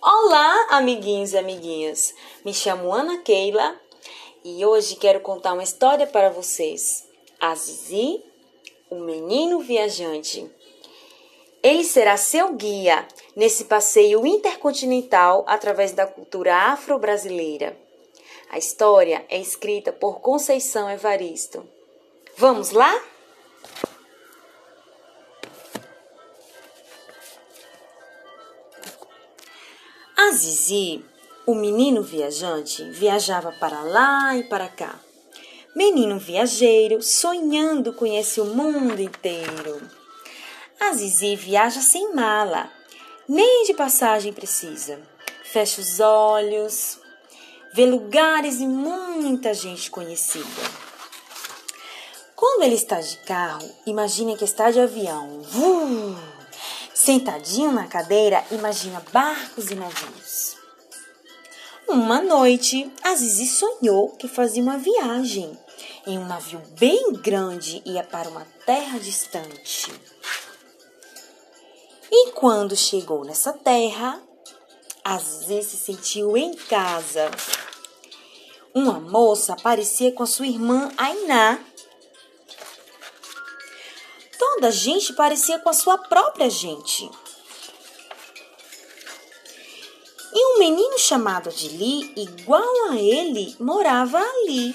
Olá, amiguinhos e amiguinhas. Me chamo Ana Keila e hoje quero contar uma história para vocês. A Zizi, o menino viajante. Ele será seu guia nesse passeio intercontinental através da cultura afro-brasileira. A história é escrita por Conceição Evaristo. Vamos lá? Zizi, o menino viajante, viajava para lá e para cá. Menino viajeiro, sonhando conhece o mundo inteiro. A Zizi viaja sem mala, nem de passagem precisa. Fecha os olhos, vê lugares e muita gente conhecida. Quando ele está de carro, imagina que está de avião. Vum! Sentadinho na cadeira, imagina barcos e navios. Uma noite, Azizi sonhou que fazia uma viagem em um navio bem grande ia para uma terra distante. E quando chegou nessa terra, Azizi se sentiu em casa. Uma moça aparecia com a sua irmã Ainá Toda a gente parecia com a sua própria gente. E um menino chamado Adili, igual a ele, morava ali.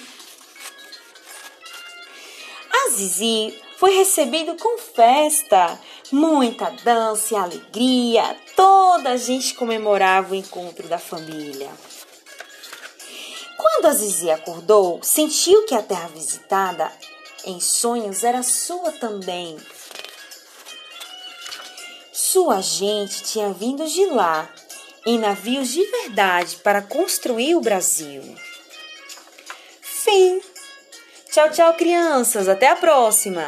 A Zizi foi recebido com festa, muita dança e alegria. Toda a gente comemorava o encontro da família. Quando a Zizi acordou, sentiu que a terra visitada em sonhos era sua também. Sua gente tinha vindo de lá, em navios de verdade, para construir o Brasil. Fim. Tchau, tchau, crianças. Até a próxima.